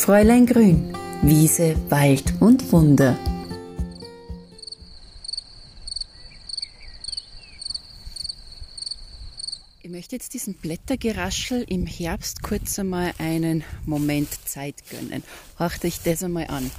Fräulein Grün, Wiese, Wald und Wunder. Ich möchte jetzt diesen Blättergeraschel im Herbst kurz einmal einen Moment Zeit gönnen. Horcht euch das einmal an.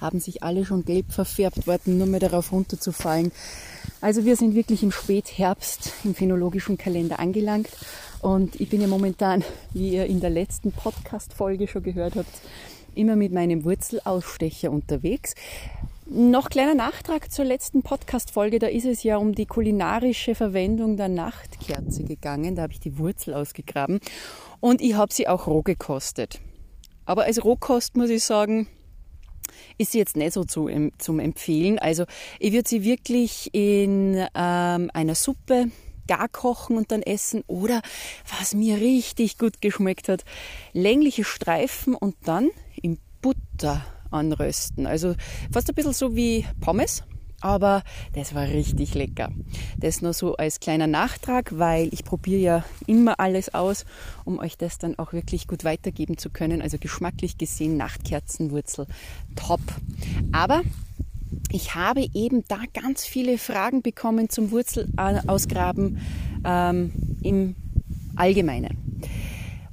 Haben sich alle schon gelb verfärbt, warten nur mehr darauf runterzufallen. Also wir sind wirklich im Spätherbst im phänologischen Kalender angelangt und ich bin ja momentan, wie ihr in der letzten Podcast-Folge schon gehört habt, immer mit meinem Wurzelausstecher unterwegs. Noch kleiner Nachtrag zur letzten Podcast-Folge. Da ist es ja um die kulinarische Verwendung der Nachtkerze gegangen. Da habe ich die Wurzel ausgegraben und ich habe sie auch roh gekostet. Aber als Rohkost muss ich sagen, ist sie jetzt nicht so zu, zum Empfehlen. Also ich würde sie wirklich in ähm, einer Suppe gar kochen und dann essen oder was mir richtig gut geschmeckt hat, längliche Streifen und dann in Butter anrösten. Also fast ein bisschen so wie Pommes aber das war richtig lecker. Das nur so als kleiner Nachtrag, weil ich probiere ja immer alles aus, um euch das dann auch wirklich gut weitergeben zu können. Also geschmacklich gesehen Nachtkerzenwurzel top. Aber ich habe eben da ganz viele Fragen bekommen zum Wurzelausgraben ähm, im Allgemeinen.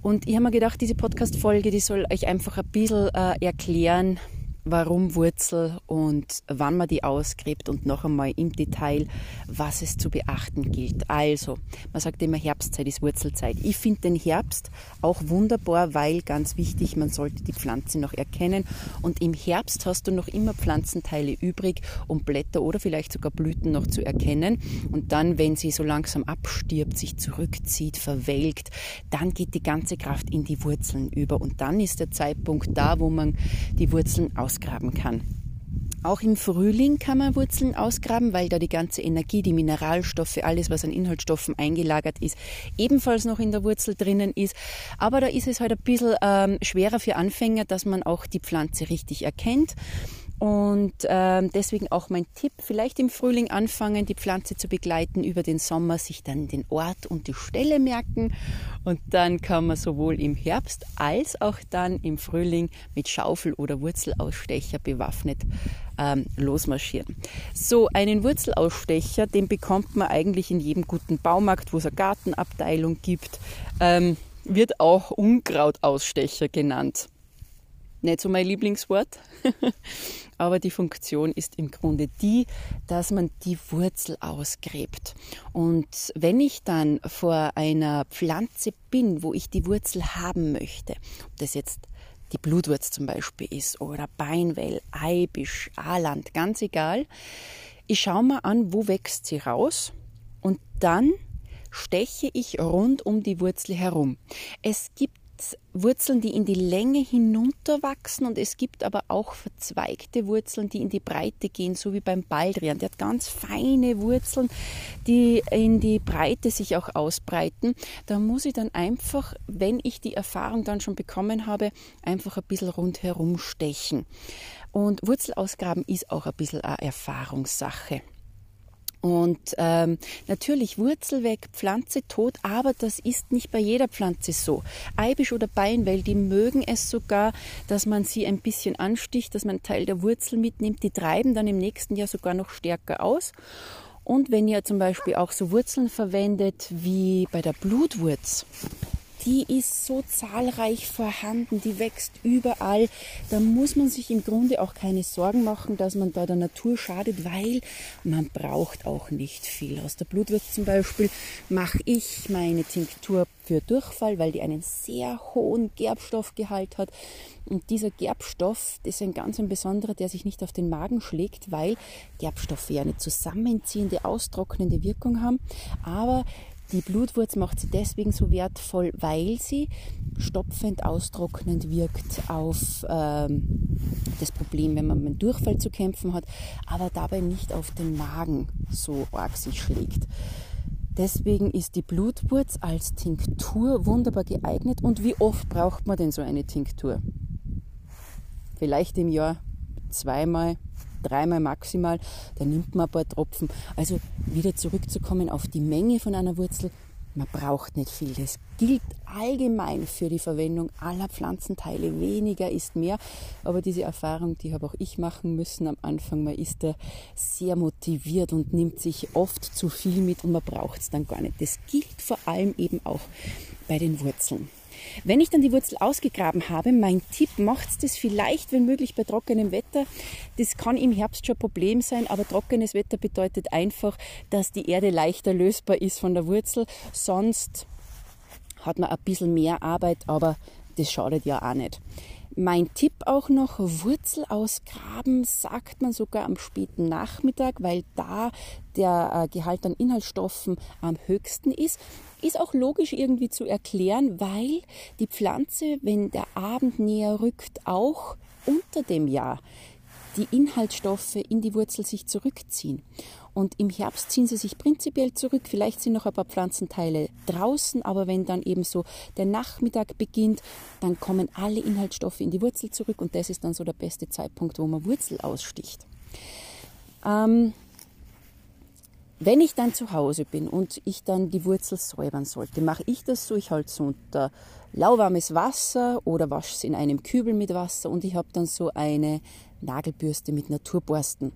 Und ich habe mir gedacht, diese Podcast-Folge, die soll euch einfach ein bisschen äh, erklären, warum Wurzel und wann man die ausgräbt und noch einmal im Detail, was es zu beachten gilt. Also, man sagt immer, Herbstzeit ist Wurzelzeit. Ich finde den Herbst auch wunderbar, weil ganz wichtig, man sollte die Pflanze noch erkennen und im Herbst hast du noch immer Pflanzenteile übrig, um Blätter oder vielleicht sogar Blüten noch zu erkennen und dann, wenn sie so langsam abstirbt, sich zurückzieht, verwelkt, dann geht die ganze Kraft in die Wurzeln über und dann ist der Zeitpunkt da, wo man die Wurzeln aus ausgraben kann. Auch im Frühling kann man Wurzeln ausgraben, weil da die ganze Energie, die Mineralstoffe, alles, was an Inhaltsstoffen eingelagert ist, ebenfalls noch in der Wurzel drinnen ist. Aber da ist es halt ein bisschen ähm, schwerer für Anfänger, dass man auch die Pflanze richtig erkennt. Und ähm, deswegen auch mein Tipp, vielleicht im Frühling anfangen, die Pflanze zu begleiten, über den Sommer sich dann den Ort und die Stelle merken. Und dann kann man sowohl im Herbst als auch dann im Frühling mit Schaufel oder Wurzelausstecher bewaffnet ähm, losmarschieren. So einen Wurzelausstecher, den bekommt man eigentlich in jedem guten Baumarkt, wo es eine Gartenabteilung gibt, ähm, wird auch Unkrautausstecher genannt. Nicht so mein Lieblingswort, aber die Funktion ist im Grunde die, dass man die Wurzel ausgräbt. Und wenn ich dann vor einer Pflanze bin, wo ich die Wurzel haben möchte, ob das jetzt die Blutwurz zum Beispiel ist oder Beinwell, Eibisch, Aaland, ganz egal, ich schaue mal an, wo wächst sie raus und dann steche ich rund um die Wurzel herum. Es gibt Wurzeln, die in die Länge hinunterwachsen und es gibt aber auch verzweigte Wurzeln, die in die Breite gehen, so wie beim Baldrian. Der hat ganz feine Wurzeln, die in die Breite sich auch ausbreiten. Da muss ich dann einfach, wenn ich die Erfahrung dann schon bekommen habe, einfach ein bisschen rundherum stechen. Und Wurzelausgraben ist auch ein bisschen eine Erfahrungssache. Und ähm, natürlich Wurzel weg, Pflanze tot, aber das ist nicht bei jeder Pflanze so. Eibisch oder Beinwell, die mögen es sogar, dass man sie ein bisschen ansticht, dass man einen Teil der Wurzel mitnimmt. Die treiben dann im nächsten Jahr sogar noch stärker aus. Und wenn ihr zum Beispiel auch so Wurzeln verwendet wie bei der Blutwurz, die ist so zahlreich vorhanden, die wächst überall. Da muss man sich im Grunde auch keine Sorgen machen, dass man da der Natur schadet, weil man braucht auch nicht viel. Aus der Blutwurst zum Beispiel mache ich meine Tinktur für Durchfall, weil die einen sehr hohen Gerbstoffgehalt hat. Und dieser Gerbstoff, ist ein ganz ein besonderer, der sich nicht auf den Magen schlägt, weil Gerbstoffe ja eine zusammenziehende, austrocknende Wirkung haben. Aber die Blutwurz macht sie deswegen so wertvoll, weil sie stopfend, austrocknend wirkt auf ähm, das Problem, wenn man mit Durchfall zu kämpfen hat, aber dabei nicht auf den Magen so arg sich schlägt. Deswegen ist die Blutwurz als Tinktur wunderbar geeignet. Und wie oft braucht man denn so eine Tinktur? Vielleicht im Jahr zweimal, dreimal maximal, dann nimmt man ein paar Tropfen. Also wieder zurückzukommen auf die Menge von einer Wurzel, man braucht nicht viel. Das gilt allgemein für die Verwendung aller Pflanzenteile. Weniger ist mehr. Aber diese Erfahrung, die habe auch ich machen müssen am Anfang. Man ist da sehr motiviert und nimmt sich oft zu viel mit und man braucht es dann gar nicht. Das gilt vor allem eben auch bei den Wurzeln. Wenn ich dann die Wurzel ausgegraben habe, mein Tipp, macht das vielleicht, wenn möglich, bei trockenem Wetter. Das kann im Herbst schon ein Problem sein, aber trockenes Wetter bedeutet einfach, dass die Erde leichter lösbar ist von der Wurzel. Sonst hat man ein bisschen mehr Arbeit, aber das schadet ja auch nicht. Mein Tipp auch noch, Wurzel ausgraben, sagt man sogar am späten Nachmittag, weil da der äh, Gehalt an Inhaltsstoffen am höchsten ist. Ist auch logisch irgendwie zu erklären, weil die Pflanze, wenn der Abend näher rückt, auch unter dem Jahr die Inhaltsstoffe in die Wurzel sich zurückziehen. Und im Herbst ziehen sie sich prinzipiell zurück. Vielleicht sind noch ein paar Pflanzenteile draußen, aber wenn dann eben so der Nachmittag beginnt, dann kommen alle Inhaltsstoffe in die Wurzel zurück und das ist dann so der beste Zeitpunkt, wo man Wurzel aussticht. Ähm, wenn ich dann zu Hause bin und ich dann die Wurzel säubern sollte, mache ich das so, ich halte es unter lauwarmes Wasser oder wasche es in einem Kübel mit Wasser und ich habe dann so eine Nagelbürste mit Naturborsten.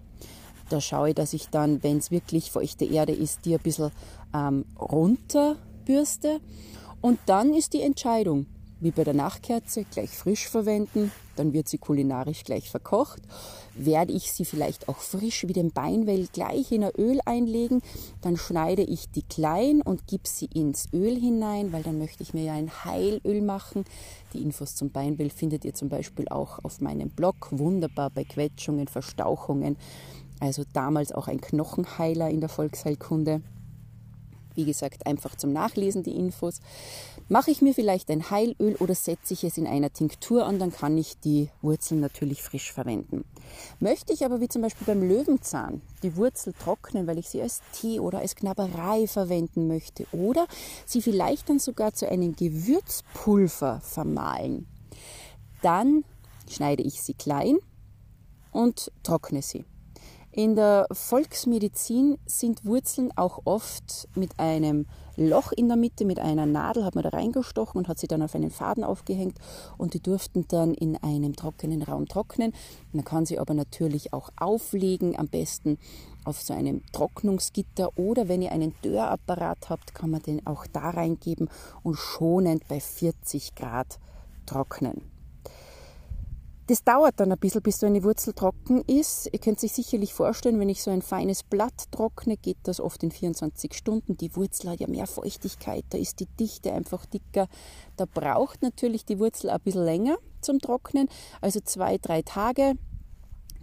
Da schaue ich, dass ich dann, wenn es wirklich feuchte Erde ist, die ein bisschen ähm, runterbürste. Und dann ist die Entscheidung, wie bei der Nachkerze, gleich frisch verwenden, dann wird sie kulinarisch gleich verkocht. Werde ich sie vielleicht auch frisch wie den Beinwell gleich in ein Öl einlegen, dann schneide ich die klein und gebe sie ins Öl hinein, weil dann möchte ich mir ja ein Heilöl machen. Die Infos zum Beinwell findet ihr zum Beispiel auch auf meinem Blog, wunderbar bei Quetschungen, Verstauchungen also damals auch ein Knochenheiler in der Volksheilkunde. Wie gesagt, einfach zum Nachlesen die Infos. Mache ich mir vielleicht ein Heilöl oder setze ich es in einer Tinktur an, dann kann ich die Wurzeln natürlich frisch verwenden. Möchte ich aber wie zum Beispiel beim Löwenzahn die Wurzel trocknen, weil ich sie als Tee oder als Knabberei verwenden möchte oder sie vielleicht dann sogar zu einem Gewürzpulver vermahlen, dann schneide ich sie klein und trockne sie. In der Volksmedizin sind Wurzeln auch oft mit einem Loch in der Mitte, mit einer Nadel, hat man da reingestochen und hat sie dann auf einen Faden aufgehängt und die durften dann in einem trockenen Raum trocknen. Man kann sie aber natürlich auch auflegen, am besten auf so einem Trocknungsgitter oder wenn ihr einen Dörrapparat habt, kann man den auch da reingeben und schonend bei 40 Grad trocknen. Das dauert dann ein bisschen, bis so eine Wurzel trocken ist. Ihr könnt sich sicherlich vorstellen, wenn ich so ein feines Blatt trockne, geht das oft in 24 Stunden. Die Wurzel hat ja mehr Feuchtigkeit, da ist die Dichte einfach dicker. Da braucht natürlich die Wurzel ein bisschen länger zum Trocknen, also zwei, drei Tage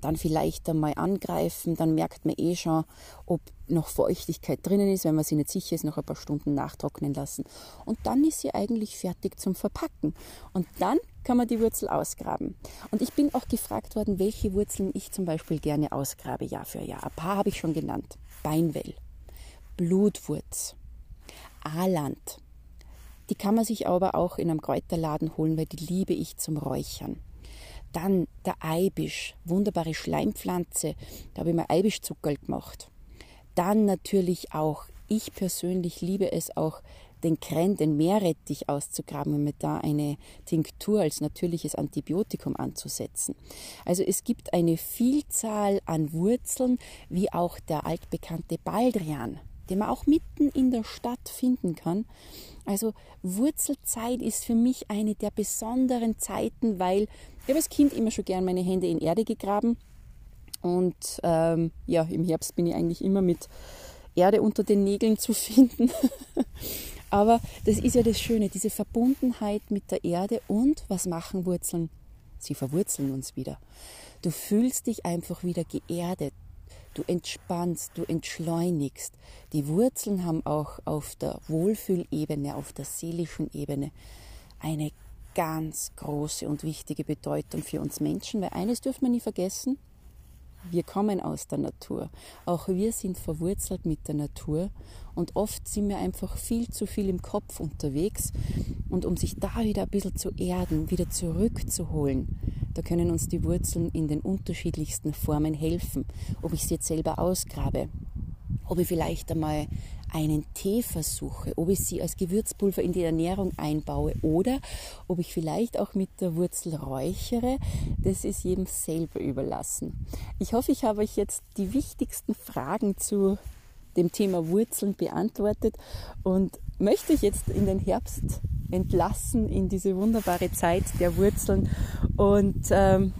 dann vielleicht einmal angreifen, dann merkt man eh schon, ob noch Feuchtigkeit drinnen ist, wenn man sie nicht sicher ist, noch ein paar Stunden nachtrocknen lassen. Und dann ist sie eigentlich fertig zum Verpacken. Und dann kann man die Wurzel ausgraben. Und ich bin auch gefragt worden, welche Wurzeln ich zum Beispiel gerne ausgrabe, Jahr für Jahr. Ein paar habe ich schon genannt. Beinwell, Blutwurz, Aaland. Die kann man sich aber auch in einem Kräuterladen holen, weil die liebe ich zum Räuchern. Dann der Eibisch, wunderbare Schleimpflanze. Da habe ich mal Eibischzuckerl gemacht. Dann natürlich auch, ich persönlich liebe es auch, den Kren, den Meerrettich auszugraben und mit da eine Tinktur als natürliches Antibiotikum anzusetzen. Also es gibt eine Vielzahl an Wurzeln, wie auch der altbekannte Baldrian, den man auch mitten in der Stadt finden kann. Also Wurzelzeit ist für mich eine der besonderen Zeiten, weil ich habe als Kind immer schon gern meine Hände in Erde gegraben. Und ähm, ja, im Herbst bin ich eigentlich immer mit Erde unter den Nägeln zu finden. Aber das ist ja das Schöne, diese Verbundenheit mit der Erde und was machen Wurzeln? Sie verwurzeln uns wieder. Du fühlst dich einfach wieder geerdet. Du entspannst, du entschleunigst. Die Wurzeln haben auch auf der Wohlfühlebene, auf der seelischen Ebene eine ganz große und wichtige Bedeutung für uns Menschen, weil eines dürfen wir nie vergessen, wir kommen aus der Natur. Auch wir sind verwurzelt mit der Natur und oft sind wir einfach viel zu viel im Kopf unterwegs. Und um sich da wieder ein bisschen zu erden, wieder zurückzuholen, da können uns die Wurzeln in den unterschiedlichsten Formen helfen. Ob ich sie jetzt selber ausgrabe, ob ich vielleicht einmal einen Tee versuche, ob ich sie als Gewürzpulver in die Ernährung einbaue oder ob ich vielleicht auch mit der Wurzel räuchere, das ist jedem selber überlassen. Ich hoffe, ich habe euch jetzt die wichtigsten Fragen zu dem Thema Wurzeln beantwortet und möchte euch jetzt in den Herbst entlassen, in diese wunderbare Zeit der Wurzeln und ähm,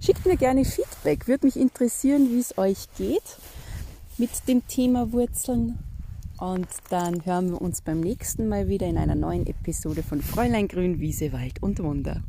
schickt mir gerne Feedback. Würde mich interessieren, wie es euch geht mit dem Thema Wurzeln. Und dann hören wir uns beim nächsten Mal wieder in einer neuen Episode von Fräulein Grün, Wiese, Wald und Wunder.